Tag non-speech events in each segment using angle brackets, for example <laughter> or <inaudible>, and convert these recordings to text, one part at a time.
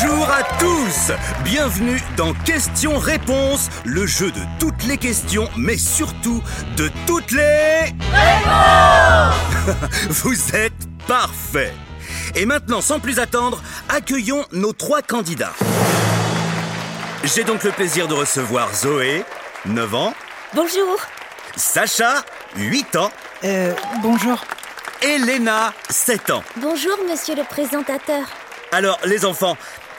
Bonjour à tous Bienvenue dans Questions-Réponses, le jeu de toutes les questions, mais surtout de toutes les... Réponses <laughs> Vous êtes parfaits Et maintenant, sans plus attendre, accueillons nos trois candidats. J'ai donc le plaisir de recevoir Zoé, 9 ans, Bonjour. Sacha, 8 ans, Euh, bonjour. et Léna, 7 ans. Bonjour, monsieur le présentateur. Alors, les enfants,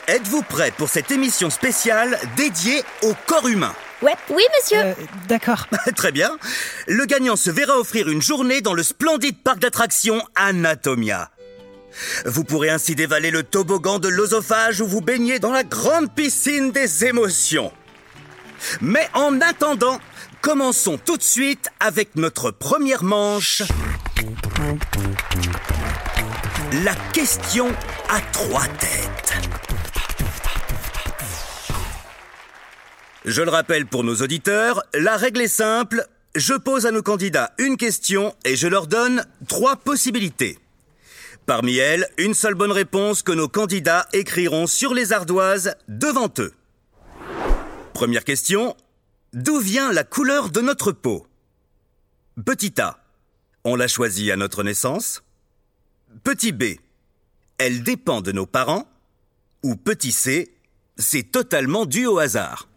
êtes-vous prêts pour cette émission spéciale dédiée au corps humain Ouais. Oui, monsieur. Euh, D'accord. <laughs> Très bien. Le gagnant se verra offrir une journée dans le splendide parc d'attractions Anatomia. Vous pourrez ainsi dévaler le toboggan de l'osophage ou vous baigner dans la grande piscine des émotions. Mais en attendant, commençons tout de suite avec notre première manche. La question à trois têtes. Je le rappelle pour nos auditeurs, la règle est simple. Je pose à nos candidats une question et je leur donne trois possibilités. Parmi elles, une seule bonne réponse que nos candidats écriront sur les ardoises devant eux. Première question. D'où vient la couleur de notre peau? Petit A. On l'a choisie à notre naissance. Petit B. Elle dépend de nos parents. Ou petit C. C'est totalement dû au hasard.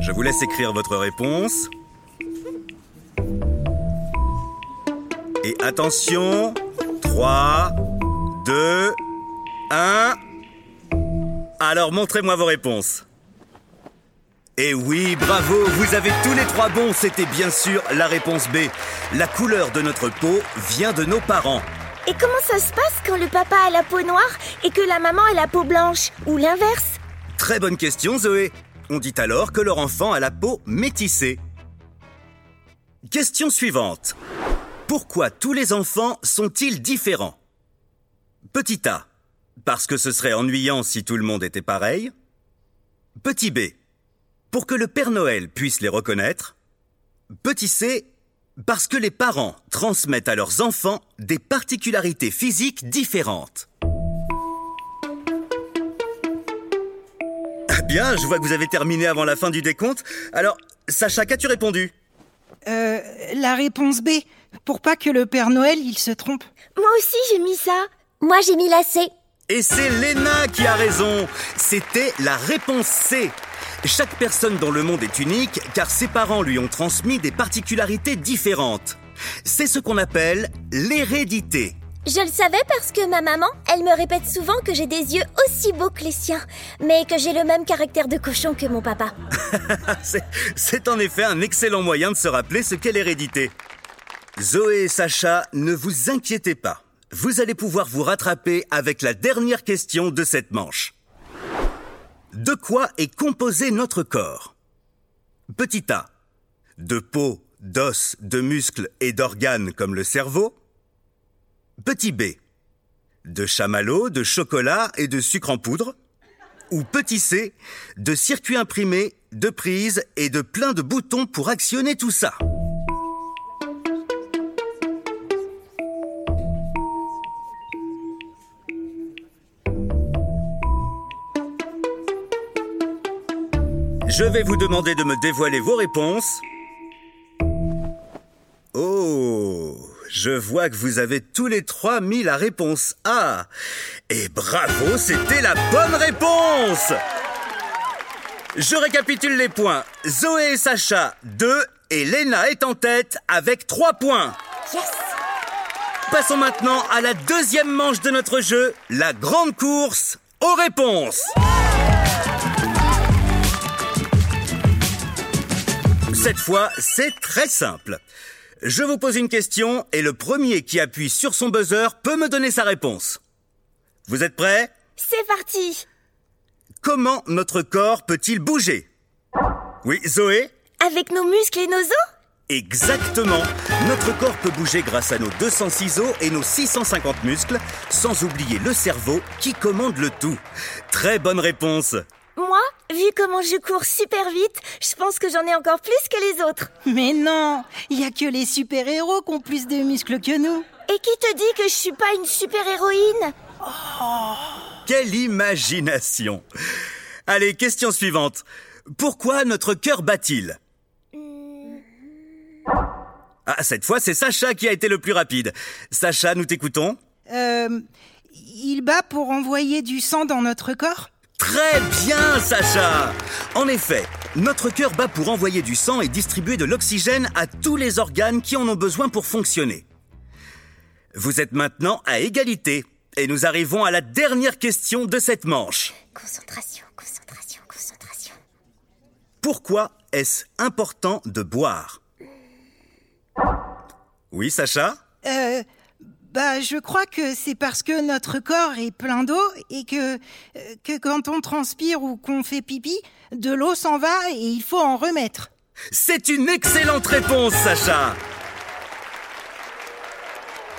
Je vous laisse écrire votre réponse. Et attention, 3, 2, 1. Alors montrez-moi vos réponses. Et oui, bravo, vous avez tous les trois bons, c'était bien sûr la réponse B. La couleur de notre peau vient de nos parents. Et comment ça se passe quand le papa a la peau noire et que la maman a la peau blanche Ou l'inverse? Très bonne question, Zoé. On dit alors que leur enfant a la peau métissée. Question suivante. Pourquoi tous les enfants sont-ils différents? Petit A. Parce que ce serait ennuyant si tout le monde était pareil. Petit B. Pour que le Père Noël puisse les reconnaître. Petit C. Parce que les parents transmettent à leurs enfants des particularités physiques différentes. Ah Bien, je vois que vous avez terminé avant la fin du décompte. Alors, Sacha, qu'as-tu répondu? Euh, la réponse B. Pour pas que le Père Noël, il se trompe. Moi aussi, j'ai mis ça. Moi, j'ai mis la C. Et c'est Léna qui a raison. C'était la réponse C. Chaque personne dans le monde est unique car ses parents lui ont transmis des particularités différentes. C'est ce qu'on appelle l'hérédité. Je le savais parce que ma maman, elle me répète souvent que j'ai des yeux aussi beaux que les siens, mais que j'ai le même caractère de cochon que mon papa. <laughs> C'est- en effet un excellent moyen de se rappeler ce qu'est l'hérédité. Zoé et Sacha, ne vous inquiétez pas. Vous allez pouvoir vous rattraper avec la dernière question de cette manche. De quoi est composé notre corps? Petit A. De peau, d'os, de muscles et d'organes comme le cerveau. Petit B. De chamallows, de chocolat et de sucre en poudre. Ou petit C. De circuits imprimés, de prises et de plein de boutons pour actionner tout ça. Je vais vous demander de me dévoiler vos réponses. Oh, je vois que vous avez tous les trois mis la réponse A. Et bravo, c'était la bonne réponse Je récapitule les points. Zoé et Sacha, 2, et Léna est en tête avec 3 points. Yes Passons maintenant à la deuxième manche de notre jeu, la grande course aux réponses. Cette fois, c'est très simple. Je vous pose une question et le premier qui appuie sur son buzzer peut me donner sa réponse. Vous êtes prêts? C'est parti Comment notre corps peut-il bouger? Oui, Zoé? Avec nos muscles et nos os? Exactement. Notre corps peut bouger grâce à nos 206 os et nos 650 muscles, sans oublier le cerveau qui commande le tout. Très bonne réponse. Vu comment je cours super vite, je pense que j'en ai encore plus que les autres. Mais non, il y a que les super-héros qui ont plus de muscles que nous. Et qui te dit que je suis pas une super-héroïne? Quelle imagination Allez, question suivante. Pourquoi notre cœur bat-il? Ah, cette fois, c'est Sacha qui a été le plus rapide. Sacha, nous t'écoutons Euh, il bat pour envoyer du sang dans notre corps? Très bien, Sacha En effet, notre cœur bat pour envoyer du sang et distribuer de l'oxygène à tous les organes qui en ont besoin pour fonctionner. Vous êtes maintenant à égalité. Et nous arrivons à la dernière question de cette manche. Concentration, concentration, concentration. Pourquoi est-ce important de boire? Oui, Sacha? Euh, bah, je crois que c'est parce que notre corps est plein d'eau et que, euh, que quand on transpire ou qu'on fait pipi, de l'eau s'en va et il faut en remettre. C'est une excellente réponse, Sacha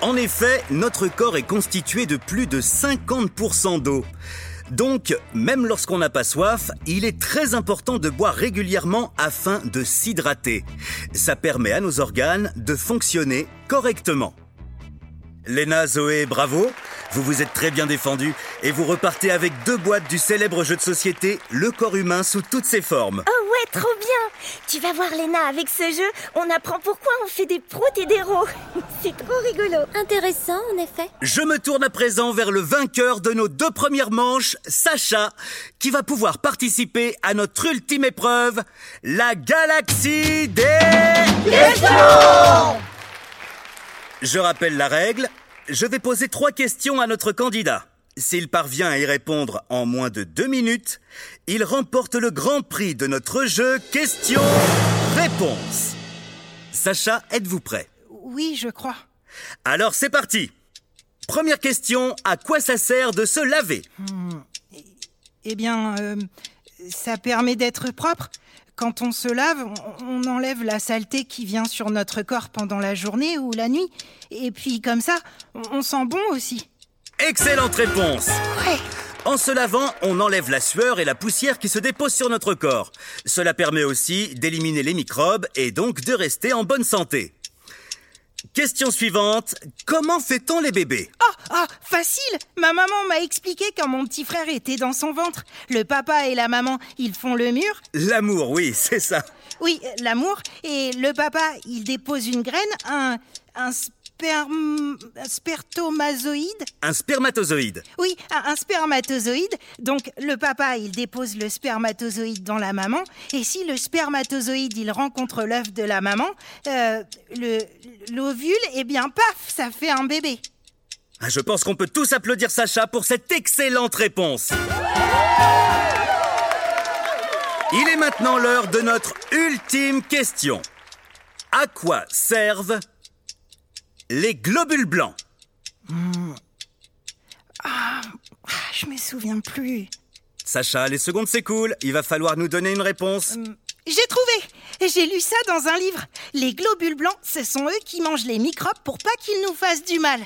En effet, notre corps est constitué de plus de 50% d'eau. Donc, même lorsqu'on n'a pas soif, il est très important de boire régulièrement afin de s'hydrater. Ça permet à nos organes de fonctionner correctement. Léna, Zoé, bravo Vous vous êtes très bien défendus et vous repartez avec deux boîtes du célèbre jeu de société Le corps humain sous toutes ses formes. Oh ouais, trop bien Tu vas voir Léna, avec ce jeu, on apprend pourquoi on fait des proutes et des rots. <laughs> C'est trop rigolo. Intéressant, en effet. Je me tourne à présent vers le vainqueur de nos deux premières manches, Sacha, qui va pouvoir participer à notre ultime épreuve, la galaxie des... Je rappelle la règle, je vais poser trois questions à notre candidat. S'il parvient à y répondre en moins de deux minutes, il remporte le grand prix de notre jeu Question-Réponse. Sacha, êtes-vous prêt? Oui, je crois. alors c'est parti Première question, à quoi ça sert de se laver? Eh bien, euh, ça permet d'être propre. Quand on se lave, on- enlève la saleté qui vient sur notre corps pendant la journée ou la nuit. Et puis comme ça, on, on sent bon aussi. Excellente réponse Ouais. En se lavant, on enlève la sueur et la poussière qui se déposent sur notre corps. Cela permet aussi d'éliminer les microbes et donc de rester en bonne santé. Question suivante, comment fait-on les bébés? Ah, ah, facile Ma maman m'a expliqué quand mon petit frère était dans son ventre. Le papa et la maman, ils font le mur. L'amour, oui, <laughs> c'est ça. Oui, euh, l'amour. Et le papa, il dépose une graine, un, un sperm, un spermatozoïde. Un spermatozoïde. Oui, un, un spermatozoïde. Donc le papa, il dépose le spermatozoïde dans la maman. Et si le spermatozoïde, il rencontre l'œuf de la maman, euh, le l'ovule, eh bien, paf, ça fait un bébé. Ah, Je pense qu'on peut tous applaudir Sacha pour cette excellente réponse. Il est maintenant l'heure de notre ultime question. À quoi servent les globules blancs Ah, je me souviens plus. Sacha, les secondes s'écoulent, il va falloir nous donner une réponse. J'ai trouvé J'ai lu ça dans un livre. Les globules blancs, ce sont eux qui mangent les microbes pour pas qu'ils nous fassent du mal.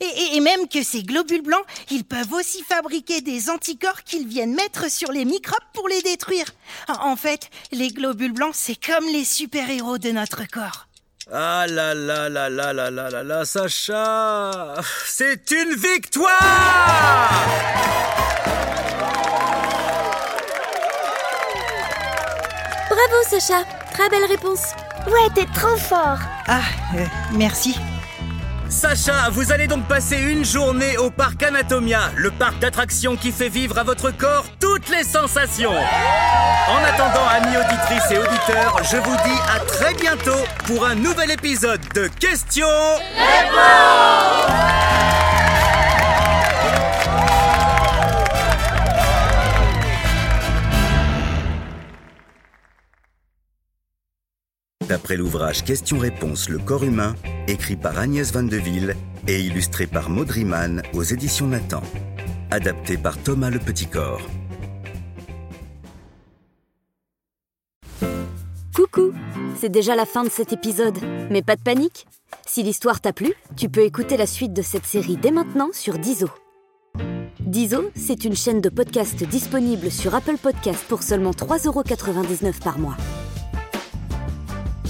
Et, et- et même que ces globules blancs, ils peuvent aussi fabriquer des anticorps qu'ils viennent mettre sur les microbes pour les détruire. En fait, les globules blancs, c'est comme les super-héros de notre corps. Ah là là là là là là là là, Sacha C'est une victoire Bravo, Sacha. Très belle réponse. Ouais, t'es trop fort. Ah, euh, merci. Sacha, vous allez donc passer une journée au parc Anatomia, le parc d'attractions qui fait vivre à votre corps toutes les sensations. En attendant, amis auditrices et auditeurs, je vous dis à très bientôt pour un nouvel épisode de Questions D'après l'ouvrage Questions-réponses Le corps humain, écrit par Agnès Van de Ville et illustré par Maud Riemann aux éditions Nathan. Adapté par Thomas Le Petit Corps. Coucou C'est déjà la fin de cet épisode, mais pas de panique. Si l'histoire t'a plu, tu peux écouter la suite de cette série dès maintenant sur Dizo. Dizo, c'est une chaîne de podcast disponible sur Apple Podcasts pour seulement 3,99€ par mois.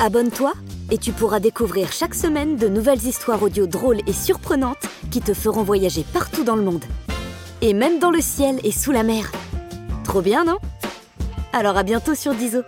Abonne-toi et tu pourras découvrir chaque semaine de nouvelles histoires audio drôles et surprenantes qui te feront voyager partout dans le monde. Et même dans le ciel et sous la mer. Trop bien, non? Alors à bientôt sur Diso.